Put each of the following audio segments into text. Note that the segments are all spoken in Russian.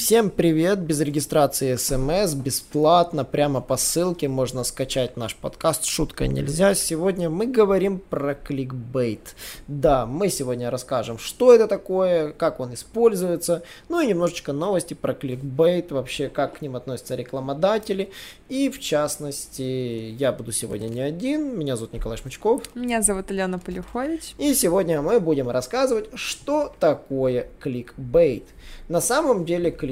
Всем привет! Без регистрации смс, бесплатно, прямо по ссылке можно скачать наш подкаст «Шутка нельзя». Сегодня мы говорим про кликбейт. Да, мы сегодня расскажем, что это такое, как он используется, ну и немножечко новости про кликбейт, вообще как к ним относятся рекламодатели. И в частности, я буду сегодня не один, меня зовут Николай Шмачков. Меня зовут Алена Полюхович. И сегодня мы будем рассказывать, что такое кликбейт. На самом деле кликбейт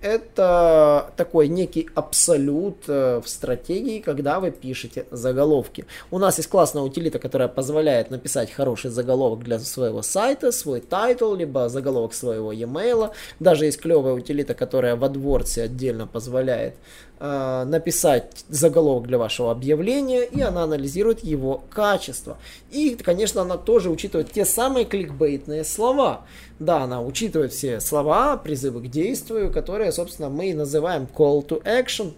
это такой некий абсолют э, в стратегии, когда вы пишете заголовки. У нас есть классная утилита, которая позволяет написать хороший заголовок для своего сайта, свой тайтл, либо заголовок своего e-mail. Даже есть клевая утилита, которая в AdWords отдельно позволяет э, написать заголовок для вашего объявления, и она анализирует его качество. И, конечно, она тоже учитывает те самые кликбейтные слова. Да, она учитывает все слова, призывы к действию, которые, собственно, мы и называем call to action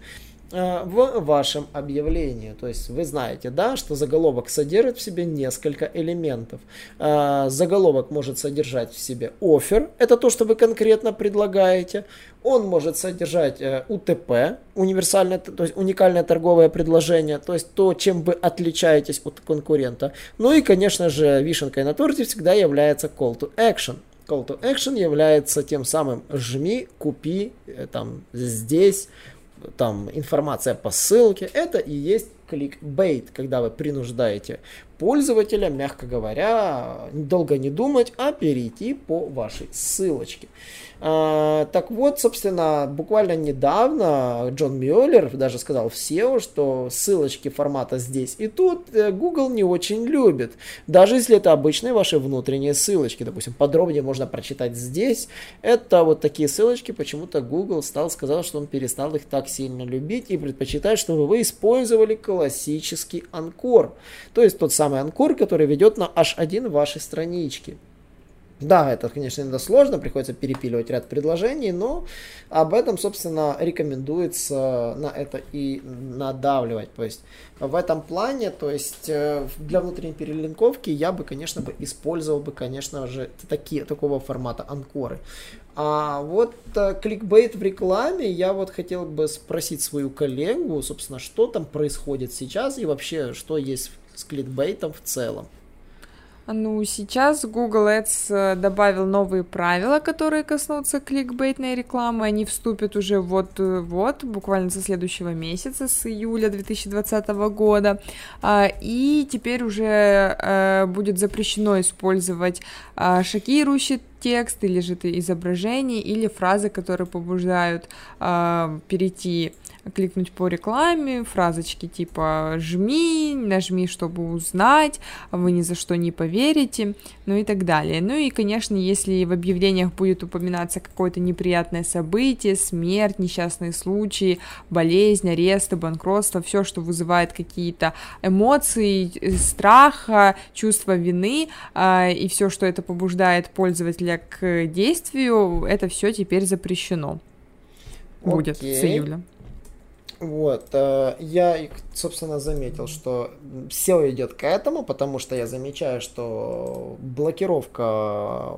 э, в вашем объявлении. То есть вы знаете, да, что заголовок содержит в себе несколько элементов. Э, заголовок может содержать в себе офер, это то, что вы конкретно предлагаете. Он может содержать э, УТП, универсальное, то есть уникальное торговое предложение, то есть то, чем вы отличаетесь от конкурента. Ну и, конечно же, вишенкой на торте всегда является call to action. Call to action является тем самым жми, купи, э, там, здесь, там, информация по ссылке. Это и есть кликбейт, когда вы принуждаете пользователя, мягко говоря, долго не думать, а перейти по вашей ссылочке. А, так вот, собственно, буквально недавно Джон Мюллер даже сказал в SEO, что ссылочки формата здесь и тут э, Google не очень любит. Даже если это обычные ваши внутренние ссылочки, допустим, подробнее можно прочитать здесь. Это вот такие ссылочки, почему-то Google стал сказал, что он перестал их так сильно любить и предпочитает, чтобы вы использовали классический анкор. То есть тот самый анкор, который ведет на H1 вашей странички. Да, это, конечно, иногда сложно, приходится перепиливать ряд предложений, но об этом, собственно, рекомендуется на это и надавливать. То есть в этом плане, то есть э, для внутренней перелинковки я бы, конечно, бы использовал бы, конечно же, такие, такого формата анкоры. А вот э, кликбейт в рекламе, я вот хотел бы спросить свою коллегу, собственно, что там происходит сейчас и вообще, что есть с кликбейтом в целом. Ну, сейчас Google Ads э, добавил новые правила, которые коснутся кликбейтной рекламы. Они вступят уже вот-вот, буквально со следующего месяца, с июля 2020 года. А, и теперь уже э, будет запрещено использовать а, шокирующий текст или же изображение или фразы, которые побуждают а, перейти кликнуть по рекламе, фразочки типа «жми», «нажми, чтобы узнать», «вы ни за что не поверите», ну и так далее. Ну и, конечно, если в объявлениях будет упоминаться какое-то неприятное событие, смерть, несчастные случаи, болезнь, аресты, банкротство, все, что вызывает какие-то эмоции, страха, чувство вины, а, и все, что это побуждает пользователя к действию, это все теперь запрещено. Будет okay. с июля. Вот, э, я, собственно, заметил, что все идет к этому, потому что я замечаю, что блокировка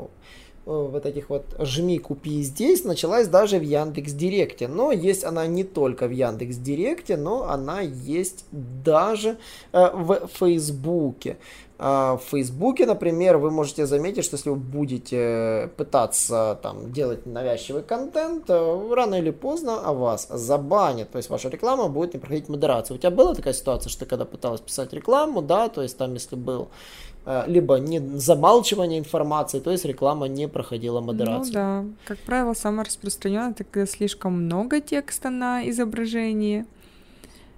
вот этих вот жми, купи здесь началась даже в Яндекс Директе. Но есть она не только в Яндекс Директе, но она есть даже э, в Фейсбуке. А, в Фейсбуке, например, вы можете заметить, что если вы будете пытаться там делать навязчивый контент, э, рано или поздно о вас забанят, то есть ваша реклама будет не проходить модерацию. У тебя была такая ситуация, что ты когда пыталась писать рекламу, да, то есть там если был э, либо не замалчивание информации, то есть реклама не проходила модерацию. Ну да, как правило, самое распространенное, это слишком много текста на изображении.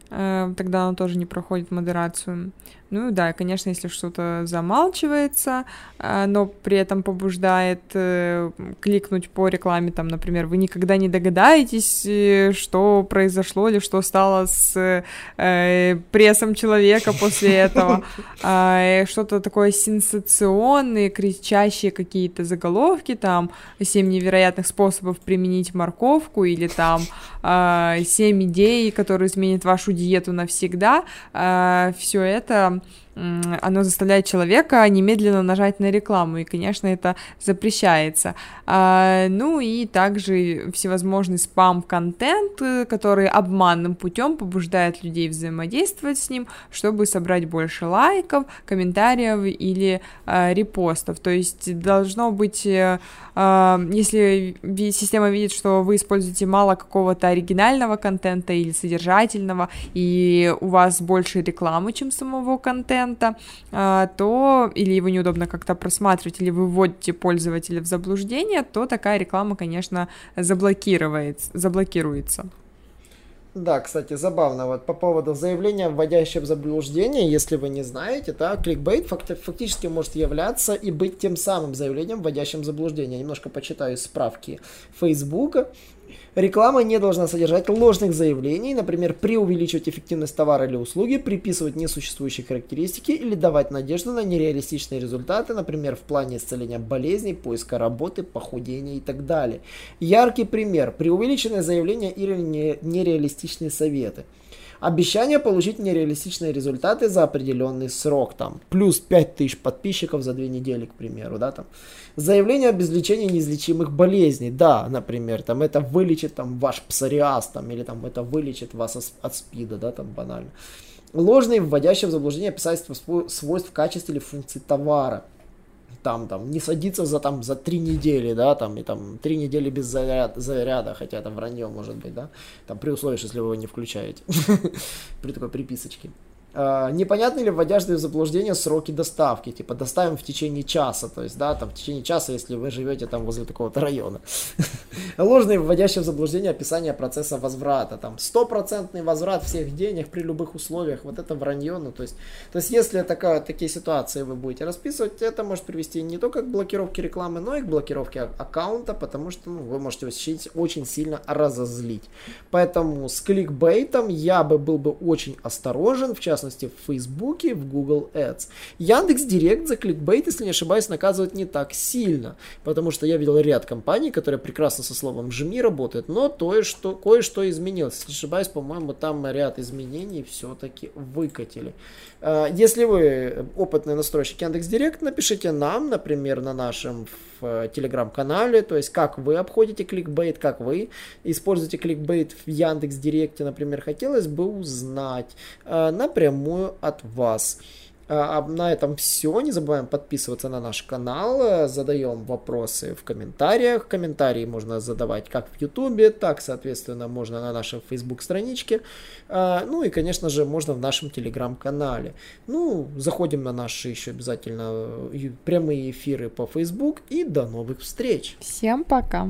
Э, тогда он тоже не проходит модерацию. Ну да, конечно, если что-то замалчивается, а, но при этом побуждает э, кликнуть по рекламе, там, например, вы никогда не догадаетесь, э, что произошло или что стало с э, прессом человека после этого, а, что-то такое сенсационное, кричащие какие-то заголовки, там, семь невероятных способов применить морковку или там а, семь идей, которые изменят вашу диету навсегда, все это оно заставляет человека немедленно нажать на рекламу, и, конечно, это запрещается. А, ну и также всевозможный спам-контент, э, который обманным путем побуждает людей взаимодействовать с ним, чтобы собрать больше лайков, комментариев или а, репостов. То есть должно быть, а, если система видит, что вы используете мало какого-то оригинального контента или содержательного, и у вас больше рекламы, чем самого контента, контента, а, то или его неудобно как-то просматривать, или вы вводите пользователя в заблуждение, то такая реклама, конечно, заблокируется. заблокируется. Да, кстати, забавно, вот по поводу заявления, вводящего в заблуждение, если вы не знаете, да, кликбейт факти- фактически может являться и быть тем самым заявлением, вводящим в заблуждение. немножко почитаю справки Фейсбука. Реклама не должна содержать ложных заявлений, например, преувеличивать эффективность товара или услуги, приписывать несуществующие характеристики или давать надежду на нереалистичные результаты, например, в плане исцеления болезней, поиска работы, похудения и так далее. Яркий пример – преувеличенное заявление или нереалистичные советы. Обещание получить нереалистичные результаты за определенный срок, там, плюс 5000 подписчиков за две недели, к примеру, да, там. Заявление об излечении неизлечимых болезней, да, например, там, это вылечит, там, ваш псориаз, там, или, там, это вылечит вас от спида, да, там, банально. Ложные, вводящие в заблуждение описательства свойств, качеств или функций товара там, там, не садиться за, там, за три недели, да, там, и там, три недели без заряд, заряда, хотя там вранье может быть, да, там, при условии, если вы его не включаете, при такой приписочке. Uh, непонятны ли вводящие в заблуждение сроки доставки, типа доставим в течение часа, то есть, да, там в течение часа, если вы живете там возле такого-то района. Ложные вводящие в заблуждение описание процесса возврата, там стопроцентный возврат всех денег при любых условиях, вот это вранье, ну, то есть, то есть, если такая, такие ситуации вы будете расписывать, это может привести не только к блокировке рекламы, но и к блокировке аккаунта, потому что ну, вы можете очень сильно разозлить. Поэтому с кликбейтом я бы был бы очень осторожен, в частности, частности в Фейсбуке, в Google Ads. Яндекс Директ за кликбейт, если не ошибаюсь, наказывает не так сильно, потому что я видел ряд компаний, которые прекрасно со словом «жми» работают, но то, что, кое-что изменилось. Если не ошибаюсь, по-моему, там ряд изменений все-таки выкатили. А, если вы опытный настройщик Яндекс Директ, напишите нам, например, на нашем телеграм-канале, то есть как вы обходите кликбейт, как вы используете кликбейт в Яндекс Директе, например, хотелось бы узнать а, напрямую от вас. А, на этом все. Не забываем подписываться на наш канал. Задаем вопросы в комментариях. Комментарии можно задавать как в Ютубе, так, соответственно, можно на нашей Facebook страничке. А, ну и, конечно же, можно в нашем Телеграм-канале. Ну, заходим на наши еще обязательно э, прямые эфиры по Facebook. И до новых встреч. Всем пока.